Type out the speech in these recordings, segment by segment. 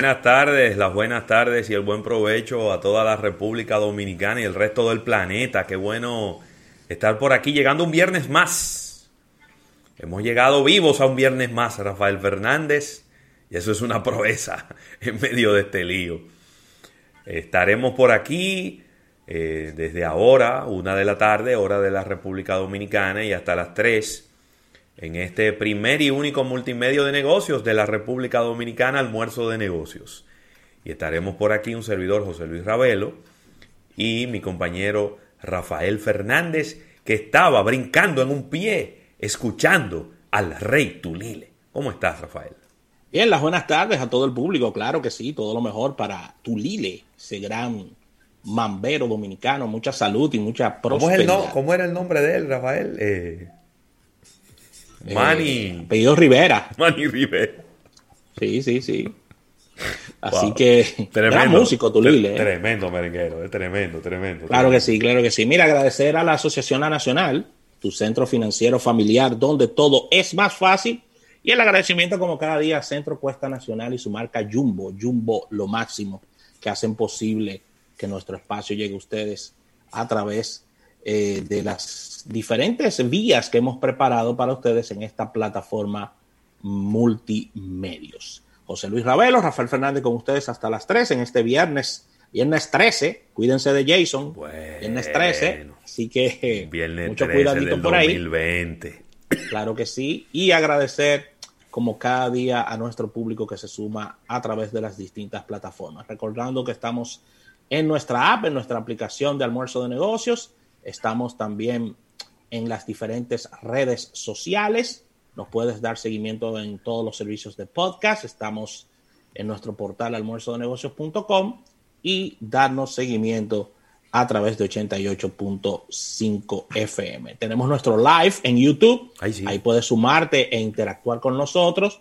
buenas tardes, las buenas tardes y el buen provecho a toda la República Dominicana y el resto del planeta. Qué bueno estar por aquí llegando un viernes más. Hemos llegado vivos a un viernes más, Rafael Fernández, y eso es una proeza en medio de este lío. Estaremos por aquí eh, desde ahora, una de la tarde, hora de la República Dominicana, y hasta las tres en este primer y único multimedio de negocios de la República Dominicana, Almuerzo de Negocios. Y estaremos por aquí un servidor José Luis Ravelo y mi compañero Rafael Fernández, que estaba brincando en un pie, escuchando al rey Tulile. ¿Cómo estás, Rafael? Bien, las buenas tardes a todo el público, claro que sí, todo lo mejor para Tulile, ese gran mambero dominicano, mucha salud y mucha prosperidad. ¿Cómo, era el nombre de él, Rafael? Eh... Manny. Eh, Rivera. Manny Rivera. Sí, sí, sí. Así que tremendo, músico Tulile. ¿eh? Tremendo merenguero, tremendo, tremendo. Claro que sí, claro que sí. Mira, agradecer a la Asociación Nacional, tu centro financiero familiar, donde todo es más fácil. Y el agradecimiento, como cada día, a Centro Cuesta Nacional y su marca Jumbo, Jumbo lo máximo, que hacen posible que nuestro espacio llegue a ustedes a través eh, de las diferentes vías que hemos preparado para ustedes en esta plataforma multimedios. José Luis Ravelo, Rafael Fernández con ustedes hasta las 3 en este viernes, viernes 13. Cuídense de Jason. viernes 13. Así que mucho cuidadito por ahí. Claro que sí. Y agradecer como cada día a nuestro público que se suma a través de las distintas plataformas. Recordando que estamos en nuestra app, en nuestra aplicación de almuerzo de negocios Estamos también en las diferentes redes sociales. Nos puedes dar seguimiento en todos los servicios de podcast. Estamos en nuestro portal almuerzodenegocios.com y darnos seguimiento a través de 88.5 FM. Tenemos nuestro live en YouTube. Ahí puedes sumarte e interactuar con nosotros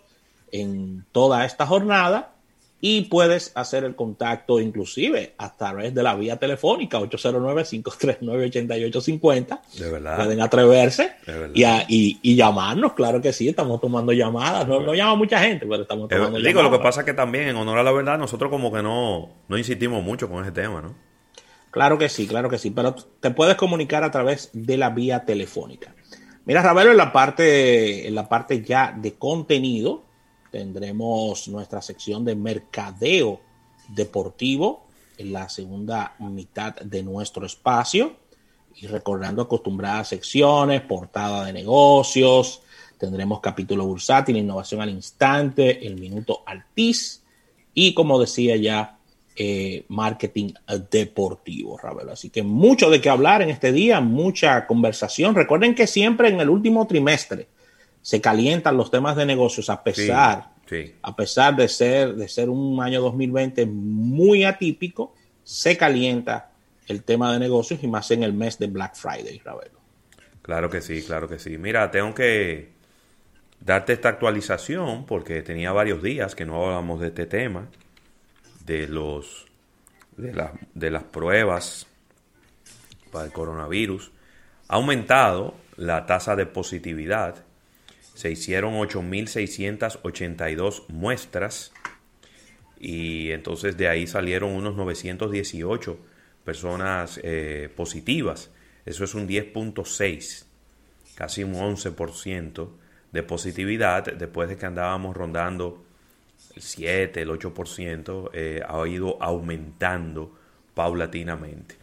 en toda esta jornada y puedes hacer el contacto inclusive a través de la vía telefónica 809-539-8850. De verdad. Pueden atreverse y, llamarnos, claro que sí, estamos tomando llamadas. No, llama mucha gente, pero estamos tomando llamadas. Digo, lo que pasa es que también, en honor a la verdad, nosotros como que no, no insistimos mucho con ese tema, ¿no? Claro que sí, claro que sí, pero te puedes comunicar a través de la vía telefónica. Mira, Ravelo, en la parte, en la parte ya de contenido, tendremos nuestra sección de mercadeo deportivo en la segunda mitad de nuestro espacio y recordando acostumbradas secciones, portada de negocios, tendremos capítulo bursátil, innovación al instante, el minuto altis y como decía ya, eh, marketing deportivo, Ravel. Así que mucho de qué hablar en este día, mucha conversación. Recuerden que siempre en el último trimestre se calientan los temas de negocios a pesar, a pesar de ser, de ser un año 2020 muy atípico, se calienta el tema de negocios y más en el mes de Black Friday, Ravelo. Claro que sí, claro que sí. Mira, tengo que darte esta actualización porque tenía varios días que no hablábamos de este tema, de los de, de las pruebas para el coronavirus. Ha aumentado la tasa de positividad se hicieron 8.682 muestras y entonces de ahí salieron unos 918 personas eh, positivas. Eso es un 10.6, casi un 11% de positividad después de que andábamos rondando el 7, el 8%, eh, ha ido aumentando paulatinamente.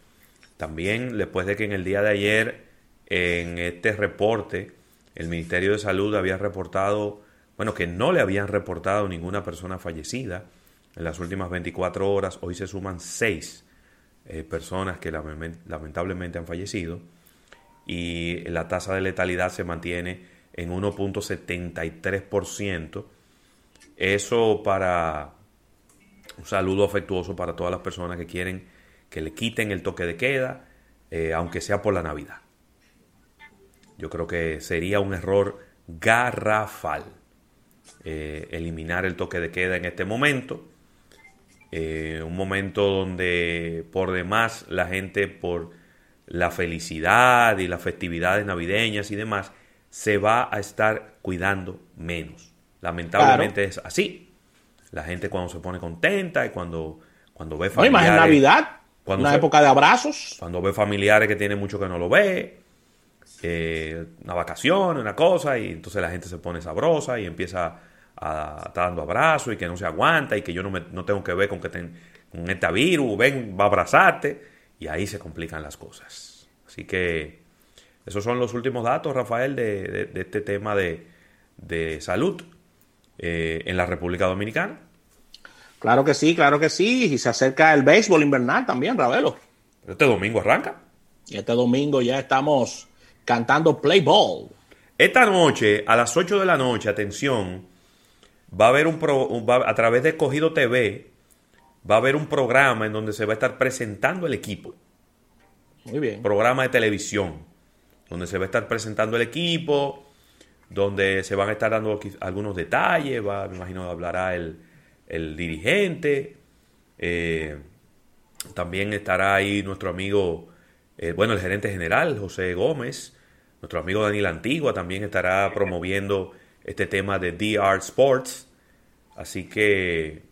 También después de que en el día de ayer en este reporte el Ministerio de Salud había reportado, bueno, que no le habían reportado ninguna persona fallecida en las últimas 24 horas. Hoy se suman seis eh, personas que lamentablemente han fallecido y la tasa de letalidad se mantiene en 1.73%. Eso para un saludo afectuoso para todas las personas que quieren que le quiten el toque de queda, eh, aunque sea por la Navidad. Yo creo que sería un error garrafal eh, eliminar el toque de queda en este momento. Eh, un momento donde por demás la gente por la felicidad y las festividades navideñas y demás se va a estar cuidando menos. Lamentablemente es así. la gente cuando se pone contenta y cuando, cuando ve familiares. en Navidad, cuando una época de abrazos. Cuando ve familiares que tiene mucho que no lo ve, eh, una vacación, una cosa, y entonces la gente se pone sabrosa y empieza a estar dando abrazos y que no se aguanta y que yo no, me, no tengo que ver con que ten, con este virus, ven, va a abrazarte, y ahí se complican las cosas. Así que esos son los últimos datos, Rafael, de, este tema de, salud eh, en la República Dominicana. Claro que sí, claro que sí. Y se acerca el béisbol invernal también, Ravelo. Este domingo arranca. Y este domingo ya estamos cantando Play Ball. Esta noche, a las 8 de la noche, atención, va a haber un, a través de Cogido TV, va a haber un programa en donde se va a estar presentando el equipo. Muy bien. Programa de televisión, donde se va a estar presentando el equipo, donde se van a estar dando algunos detalles, va, me imagino hablará el, el dirigente, eh, también estará ahí nuestro amigo, eh, bueno, el gerente general, José Gómez, nuestro amigo Daniel Antigua también estará promoviendo este tema de DR Sports. Así que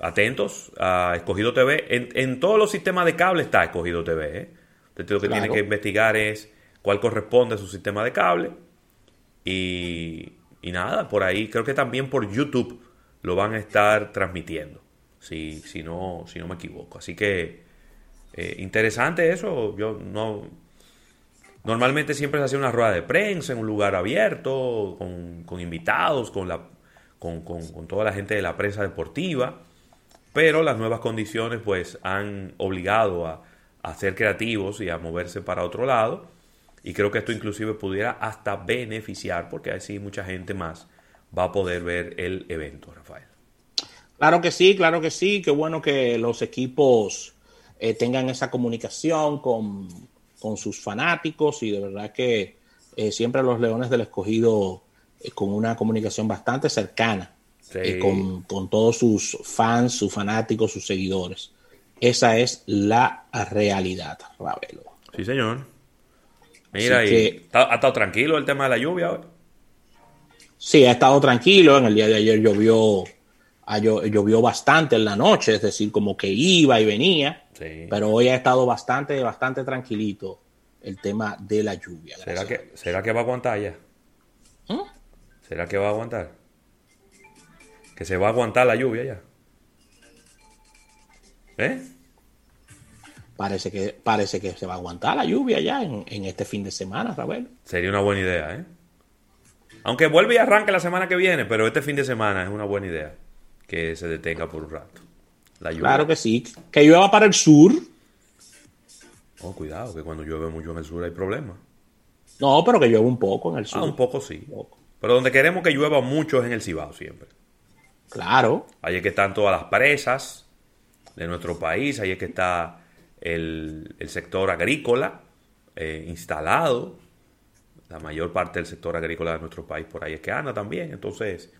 atentos a Escogido TV. En, todos los sistemas de cable está Escogido TV. ¿eh? Entonces lo que tiene que investigar es cuál corresponde a su sistema de cable. Y, y nada, por ahí creo que también por YouTube lo van a estar transmitiendo, si, si, no, si no me equivoco. Así que eh, interesante eso. Yo no. Normalmente siempre se hace una rueda de prensa en un lugar abierto, con, invitados, con, la, con, con, toda la gente de la prensa deportiva, pero las nuevas condiciones pues han obligado a, a ser creativos y a moverse para otro lado. Y creo que esto inclusive pudiera hasta beneficiar, porque así mucha gente más va a poder ver el evento, Rafael. Claro que sí, claro que sí. Qué bueno que los equipos eh, tengan esa comunicación con, sus fanáticos y de verdad que eh, siempre los Leones del Escogido eh, con una comunicación bastante cercana con, con, todos sus fans, sus fanáticos, sus seguidores. Esa es la realidad, Ravelo. Sí, señor. Mira, y ¿ha estado tranquilo el tema de la lluvia hoy? Sí, ha estado tranquilo. En el día de ayer llovió, llovió bastante en la noche, es decir, como que iba y venía. Pero hoy ha estado bastante, bastante tranquilito el tema de la lluvia. ¿Será que, ¿Será que va a aguantar ya? ¿Mm? ¿Será que va a aguantar? Que se va a aguantar la lluvia ya. ¿Eh? Parece que, parece que se va a aguantar la lluvia ya en, en este fin de semana, Rafael. Sería una buena idea, ¿eh? Aunque vuelve y arranque la semana que viene, pero este fin de semana es una buena idea que se detenga por un rato. La Claro que sí. Que llueva para el sur. Oh, cuidado, que cuando llueve mucho en el sur hay problemas. No, pero que llueva un poco en el sur. Ah, un poco sí. Pero donde queremos que llueva mucho es en el Cibao siempre. Claro. Ahí es que están todas las presas de nuestro país, ahí es que está el, sector agrícola eh, instalado la mayor parte del sector agrícola de nuestro país por ahí es que anda también. Entonces,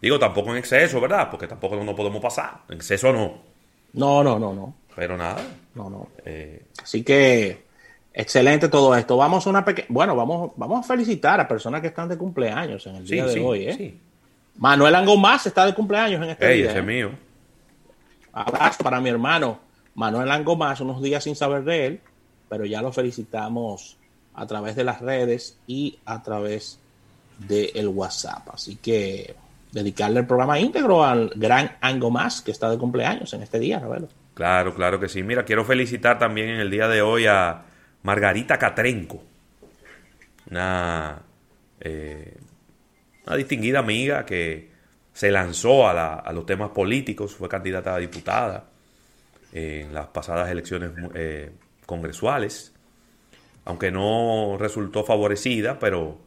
digo, tampoco en exceso, ¿verdad? Porque tampoco no podemos pasar. En exceso no. No, no, no, no. Pero nada. No, no. Eh, Así que, excelente todo esto. Vamos a una pequeña. Bueno, vamos, vamos a felicitar a personas que están de cumpleaños en el día de hoy, ¿eh? Sí. Manuel Angomás está de cumpleaños en este día. Ese es ¿eh? mío. Abrazo para mi hermano Manuel Angomás, unos días sin saber de él, pero ya lo felicitamos a través de las redes y a través del WhatsApp. Así que dedicarle el programa íntegro al gran Ango Más que está de cumpleaños en este día, Ravelo. Claro, claro que sí. Mira, quiero felicitar también en el día de hoy a Margarita Catrenco, una, eh, una distinguida amiga que se lanzó a, los temas políticos, fue candidata a diputada en las pasadas elecciones eh, congresuales aunque no resultó favorecida, pero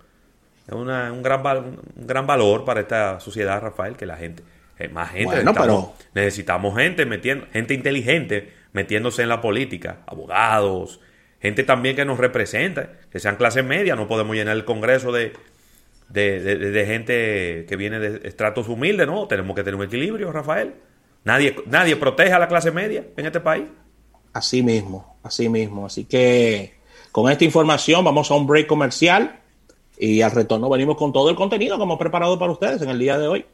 es un, gran, un gran valor para esta sociedad, Rafael, que la gente, eh, más gente, necesitamos, necesitamos, gente metiendo, gente inteligente metiéndose en la política, abogados, gente también que nos representa, que sean clase media, no podemos llenar el Congreso de, de, gente que viene de estratos humildes, ¿no? Tenemos que tener un equilibrio, Rafael. Nadie, nadie protege a la clase media en este país. Así mismo, así mismo. Así que con esta información vamos a un break comercial y al retorno venimos con todo el contenido que hemos preparado para ustedes en el día de hoy.